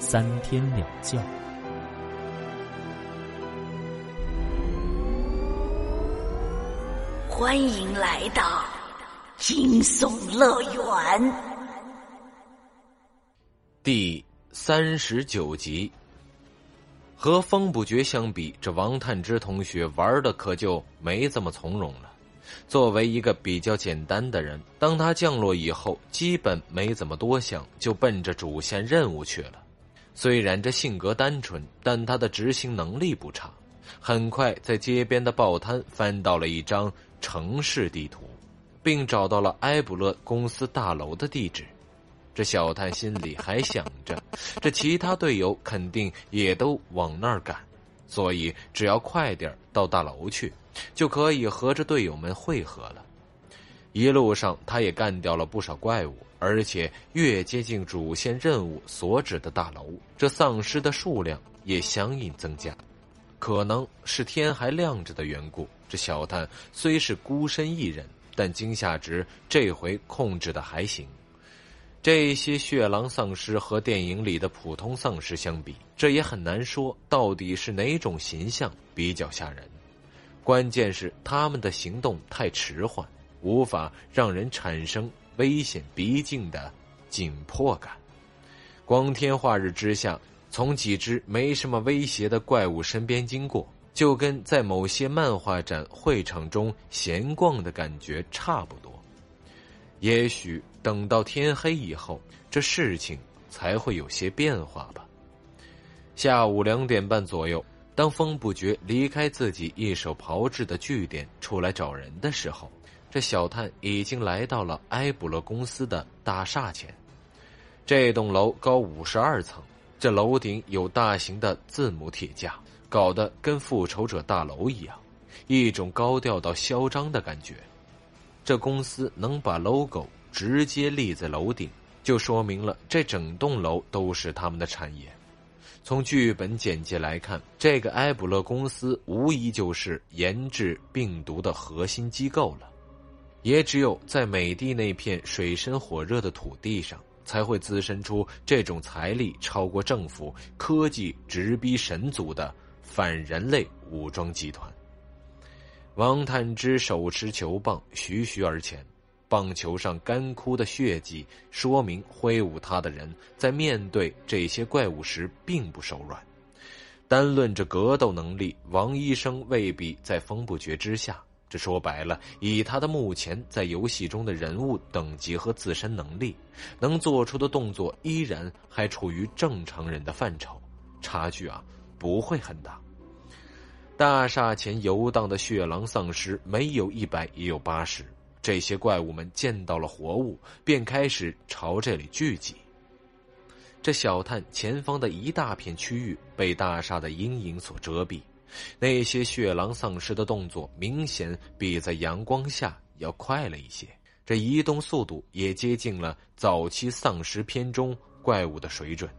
三天两觉。欢迎来到惊悚乐园第三十九集。和风不绝相比，这王探之同学玩的可就没这么从容了。作为一个比较简单的人，当他降落以后，基本没怎么多想，就奔着主线任务去了。虽然这性格单纯，但他的执行能力不差。很快，在街边的报摊翻到了一张城市地图，并找到了埃布勒公司大楼的地址。这小探心里还想着，这其他队友肯定也都往那儿赶，所以只要快点到大楼去，就可以和这队友们会合了。一路上，他也干掉了不少怪物，而且越接近主线任务所指的大楼，这丧尸的数量也相应增加。可能是天还亮着的缘故，这小探虽是孤身一人，但惊吓值这回控制的还行。这些血狼丧尸和电影里的普通丧尸相比，这也很难说到底是哪种形象比较吓人。关键是他们的行动太迟缓，无法让人产生危险逼近的紧迫感。光天化日之下，从几只没什么威胁的怪物身边经过，就跟在某些漫画展会场中闲逛的感觉差不多。也许。等到天黑以后，这事情才会有些变化吧。下午两点半左右，当风不觉离开自己一手炮制的据点出来找人的时候，这小探已经来到了埃布勒公司的大厦前。这栋楼高五十二层，这楼顶有大型的字母铁架，搞得跟复仇者大楼一样，一种高调到嚣张的感觉。这公司能把 logo。直接立在楼顶，就说明了这整栋楼都是他们的产业。从剧本简介来看，这个埃布勒公司无疑就是研制病毒的核心机构了。也只有在美帝那片水深火热的土地上，才会滋生出这种财力超过政府、科技直逼神族的反人类武装集团。王探之手持球棒，徐徐而前。棒球上干枯的血迹，说明挥舞它的人在面对这些怪物时并不手软。单论这格斗能力，王医生未必在风不绝之下。这说白了，以他的目前在游戏中的人物等级和自身能力，能做出的动作依然还处于正常人的范畴，差距啊不会很大。大厦前游荡的血狼丧尸，没有一百也有八十。这些怪物们见到了活物，便开始朝这里聚集。这小探前方的一大片区域被大厦的阴影所遮蔽，那些血狼丧尸的动作明显比在阳光下要快了一些，这移动速度也接近了早期丧尸片中怪物的水准。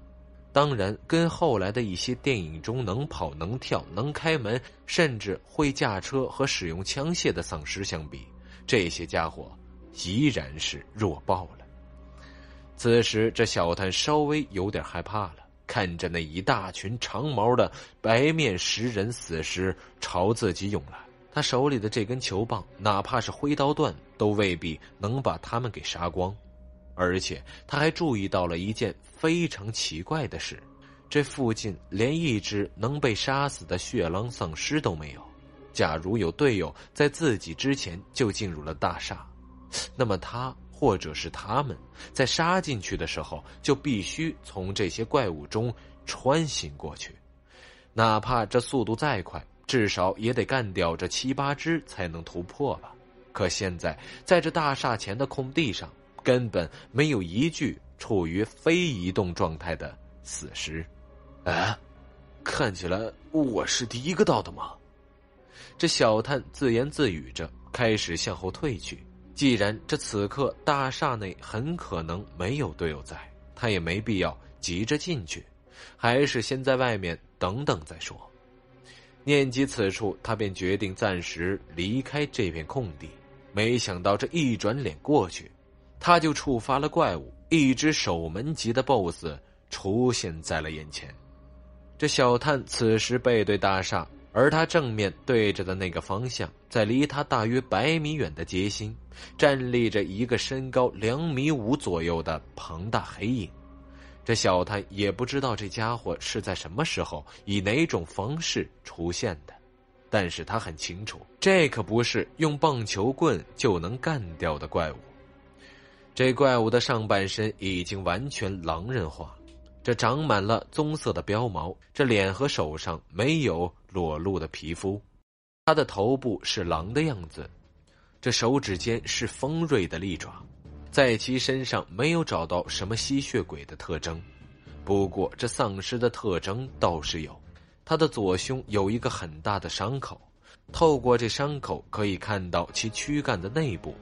当然，跟后来的一些电影中能跑、能跳、能开门，甚至会驾车和使用枪械的丧尸相比。这些家伙依然是弱爆了。此时，这小探稍微有点害怕了，看着那一大群长毛的白面食人死尸朝自己涌来，他手里的这根球棒，哪怕是挥刀断，都未必能把他们给杀光。而且，他还注意到了一件非常奇怪的事：这附近连一只能被杀死的血狼丧尸都没有。假如有队友在自己之前就进入了大厦，那么他或者是他们在杀进去的时候就必须从这些怪物中穿行过去，哪怕这速度再快，至少也得干掉这七八只才能突破吧。可现在在这大厦前的空地上，根本没有一具处于非移动状态的死尸。哎，看起来我是第一个到的吗？这小探自言自语着，开始向后退去。既然这此刻大厦内很可能没有队友在，他也没必要急着进去，还是先在外面等等再说。念及此处，他便决定暂时离开这片空地。没想到这一转脸过去，他就触发了怪物，一只守门级的 BOSS 出现在了眼前。这小探此时背对大厦。而他正面对着的那个方向，在离他大约百米远的街心，站立着一个身高两米五左右的庞大黑影。这小探也不知道这家伙是在什么时候以哪种方式出现的，但是他很清楚，这可不是用棒球棍就能干掉的怪物。这怪物的上半身已经完全狼人化。这长满了棕色的膘毛，这脸和手上没有裸露的皮肤，他的头部是狼的样子，这手指间是锋锐的利爪，在其身上没有找到什么吸血鬼的特征，不过这丧尸的特征倒是有，他的左胸有一个很大的伤口，透过这伤口可以看到其躯干的内部，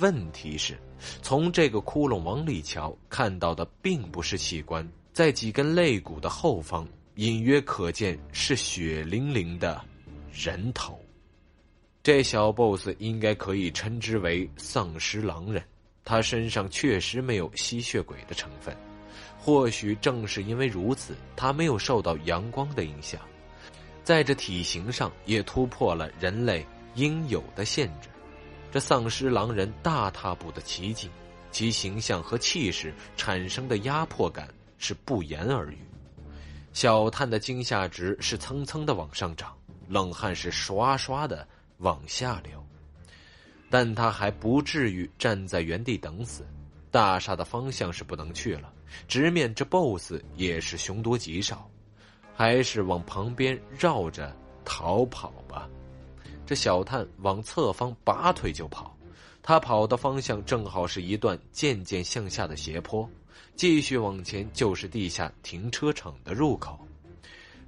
问题是，从这个窟窿往里瞧，看到的并不是器官。在几根肋骨的后方，隐约可见是血淋淋的人头。这小 boss 应该可以称之为丧尸狼人，他身上确实没有吸血鬼的成分。或许正是因为如此，他没有受到阳光的影响，在这体型上也突破了人类应有的限制。这丧尸狼人大踏步的奇迹，其形象和气势产生的压迫感。是不言而喻，小探的惊吓值是蹭蹭的往上涨，冷汗是刷刷的往下流，但他还不至于站在原地等死。大厦的方向是不能去了，直面这 BOSS 也是凶多吉少，还是往旁边绕着逃跑吧。这小探往侧方拔腿就跑，他跑的方向正好是一段渐渐向下的斜坡。继续往前就是地下停车场的入口。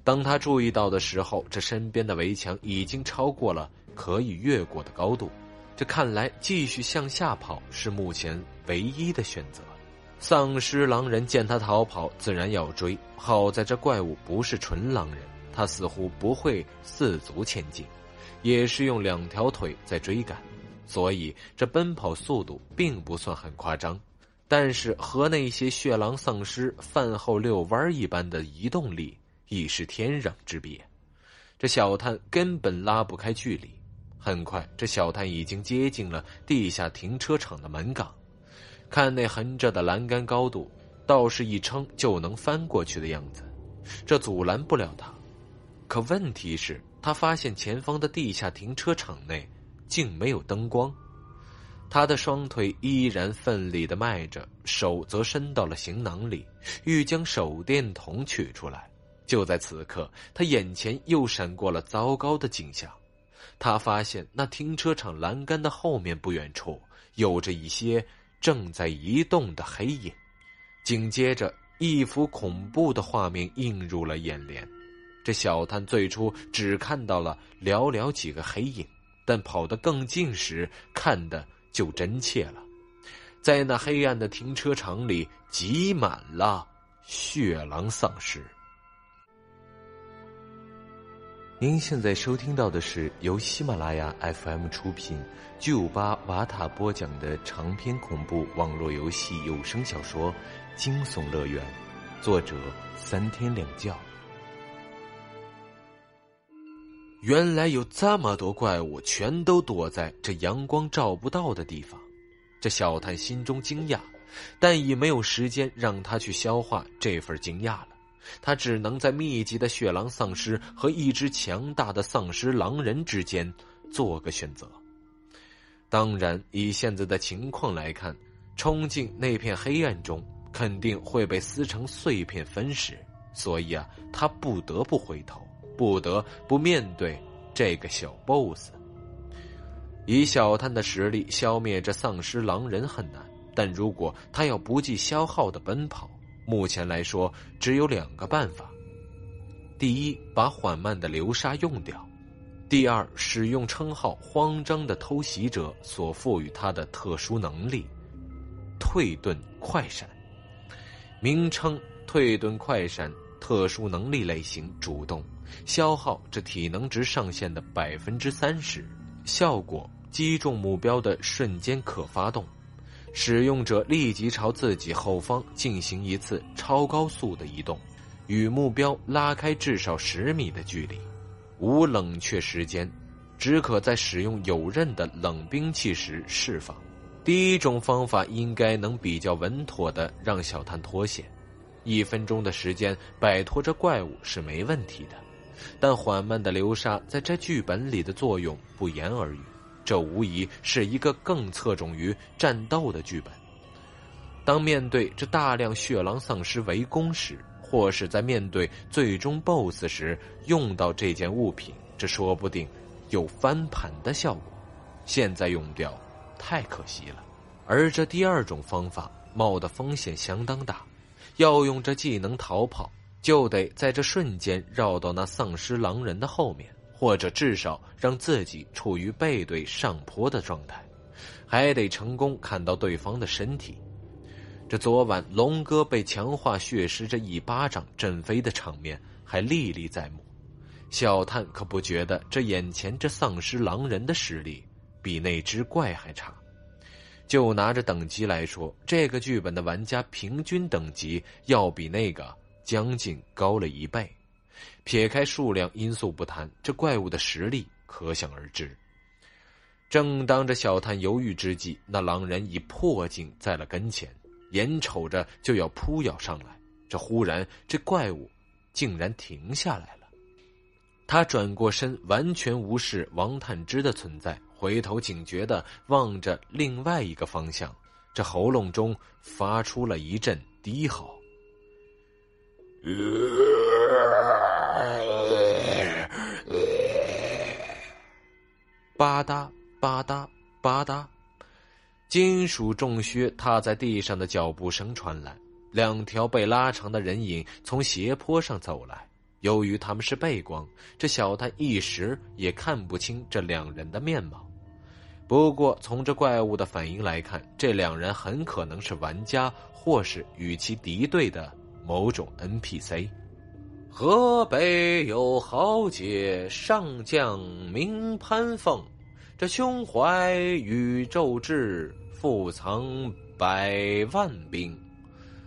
当他注意到的时候，这身边的围墙已经超过了可以越过的高度。这看来继续向下跑是目前唯一的选择。丧尸狼人见他逃跑，自然要追。好在这怪物不是纯狼人，他似乎不会四足前进，也是用两条腿在追赶，所以这奔跑速度并不算很夸张。但是和那些血狼丧尸饭后遛弯一般的移动力已是天壤之别，这小探根本拉不开距离。很快，这小探已经接近了地下停车场的门岗，看那横着的栏杆高度，倒是一撑就能翻过去的样子，这阻拦不了他。可问题是，他发现前方的地下停车场内竟没有灯光。他的双腿依然奋力的迈着，手则伸到了行囊里，欲将手电筒取出来。就在此刻，他眼前又闪过了糟糕的景象。他发现那停车场栏杆的后面不远处，有着一些正在移动的黑影。紧接着，一幅恐怖的画面映入了眼帘。这小探最初只看到了寥寥几个黑影，但跑得更近时，看的。就真切了，在那黑暗的停车场里挤满了血狼丧尸。您现在收听到的是由喜马拉雅 FM 出品、巨五八瓦塔播讲的长篇恐怖网络游戏有声小说《惊悚乐园》，作者三天两觉。原来有这么多怪物，全都躲在这阳光照不到的地方。这小探心中惊讶，但已没有时间让他去消化这份惊讶了。他只能在密集的血狼丧尸和一只强大的丧尸狼人之间做个选择。当然，以现在的情况来看，冲进那片黑暗中肯定会被撕成碎片分食，所以啊，他不得不回头。不得不面对这个小 boss。以小探的实力消灭这丧尸狼人很难，但如果他要不计消耗的奔跑，目前来说只有两个办法：第一，把缓慢的流沙用掉；第二，使用称号“慌张的偷袭者”所赋予他的特殊能力——退遁快闪。名称“退遁快闪”，特殊能力类型主动，消耗这体能值上限的百分之三十，效果击中目标的瞬间可发动。使用者立即朝自己后方进行一次超高速的移动，与目标拉开至少十米的距离，无冷却时间，只可在使用有刃的冷兵器时释放。第一种方法应该能比较稳妥的让小探脱险，一分钟的时间摆脱这怪物是没问题的，但缓慢的流沙在这剧本里的作用不言而喻。这无疑是一个更侧重于战斗的剧本。当面对这大量血狼丧尸围攻时，或是在面对最终 BOSS 时，用到这件物品，这说不定有翻盘的效果。现在用掉，太可惜了。而这第二种方法冒的风险相当大，要用这技能逃跑，就得在这瞬间绕到那丧尸狼人的后面。或者至少让自己处于背对上坡的状态，还得成功看到对方的身体。这昨晚龙哥被强化血石这一巴掌震飞的场面还历历在目。小探可不觉得这眼前这丧尸狼人的实力比那只怪还差。就拿着等级来说，这个剧本的玩家平均等级要比那个将近高了一倍。撇开数量因素不谈，这怪物的实力可想而知。正当这小探犹豫之际，那狼人已迫近在了跟前，眼瞅着就要扑咬上来。这忽然，这怪物竟然停下来了。他转过身，完全无视王探之的存在，回头警觉的望着另外一个方向，这喉咙中发出了一阵低吼。吧嗒吧嗒吧嗒，金属重靴踏在地上的脚步声传来。两条被拉长的人影从斜坡上走来。由于他们是背光，这小探一时也看不清这两人的面貌。不过，从这怪物的反应来看，这两人很可能是玩家，或是与其敌对的某种 NPC。河北有豪杰上将名潘凤，这胸怀宇宙志，腹藏百万兵。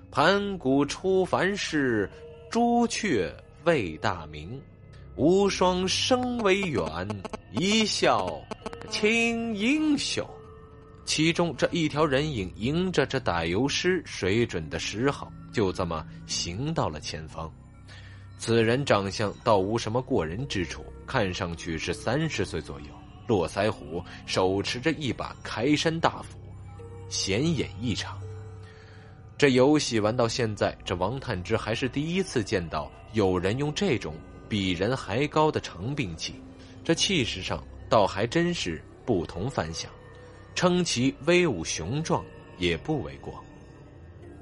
盘古出凡世，朱雀为大名。无双生威远，一笑倾英雄。其中这一条人影迎着这打油诗水准的诗号，就这么行到了前方。此人长相倒无什么过人之处，看上去是三十岁左右，络腮胡，手持着一把开山大斧，显眼异常。这游戏玩到现在，这王探之还是第一次见到有人用这种比人还高的长兵器，这气势上倒还真是不同凡响，称其威武雄壮也不为过。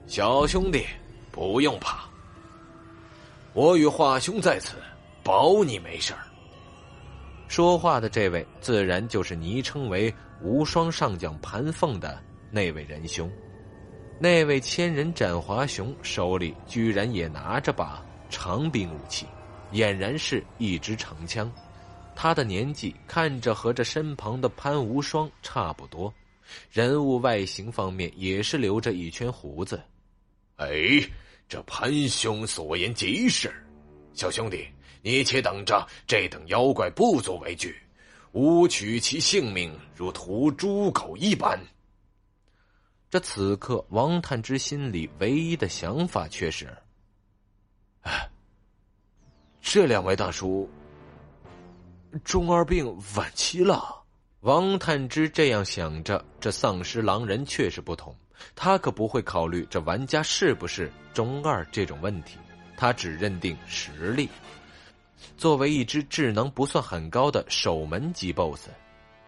小兄弟，不用怕。我与华兄在此，保你没事儿。说话的这位自然就是昵称为“无双上将”盘凤的那位仁兄。那位千人斩华雄手里居然也拿着把长柄武器，俨然是一支长枪。他的年纪看着和这身旁的潘无双差不多，人物外形方面也是留着一圈胡子。哎。这潘兄所言极是，小兄弟，你且等着，这等妖怪不足为惧，吾取其性命如屠猪狗一般。这此刻，王探之心里唯一的想法却是：哎，这两位大叔中二病晚期了。王探之这样想着，这丧尸狼人确实不同。他可不会考虑这玩家是不是中二这种问题，他只认定实力。作为一只智能不算很高的守门级 BOSS，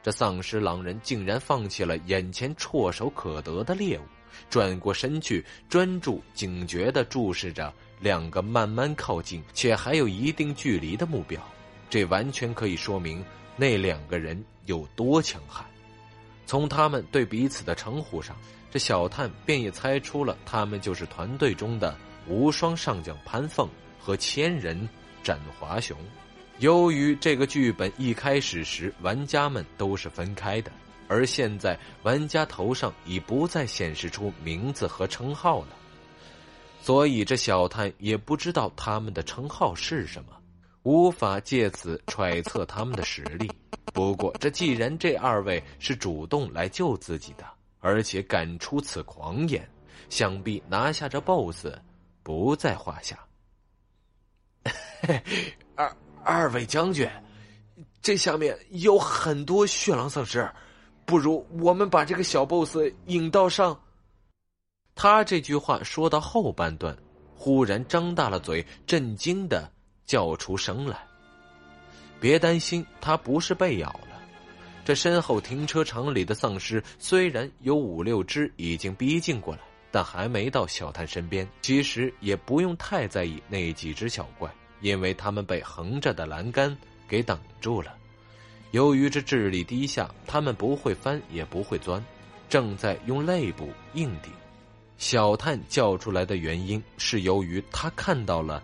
这丧尸狼人竟然放弃了眼前唾手可得的猎物，转过身去，专注警觉的注视着两个慢慢靠近且还有一定距离的目标。这完全可以说明那两个人有多强悍。从他们对彼此的称呼上，这小探便也猜出了他们就是团队中的无双上将潘凤和千人斩华雄。由于这个剧本一开始时玩家们都是分开的，而现在玩家头上已不再显示出名字和称号了，所以这小探也不知道他们的称号是什么，无法借此揣测他们的实力。不过，这既然这二位是主动来救自己的，而且敢出此狂言，想必拿下这 BOSS 不在话下。二。二位将军，这下面有很多血狼丧尸，不如我们把这个小 boss 引到上。他这句话说到后半段，忽然张大了嘴，震惊的叫出声来。别担心，他不是被咬了。这身后停车场里的丧尸虽然有五六只已经逼近过来，但还没到小探身边。其实也不用太在意那几只小怪。因为他们被横着的栏杆给挡住了，由于这智力低下，他们不会翻也不会钻，正在用肋部硬顶。小探叫出来的原因是由于他看到了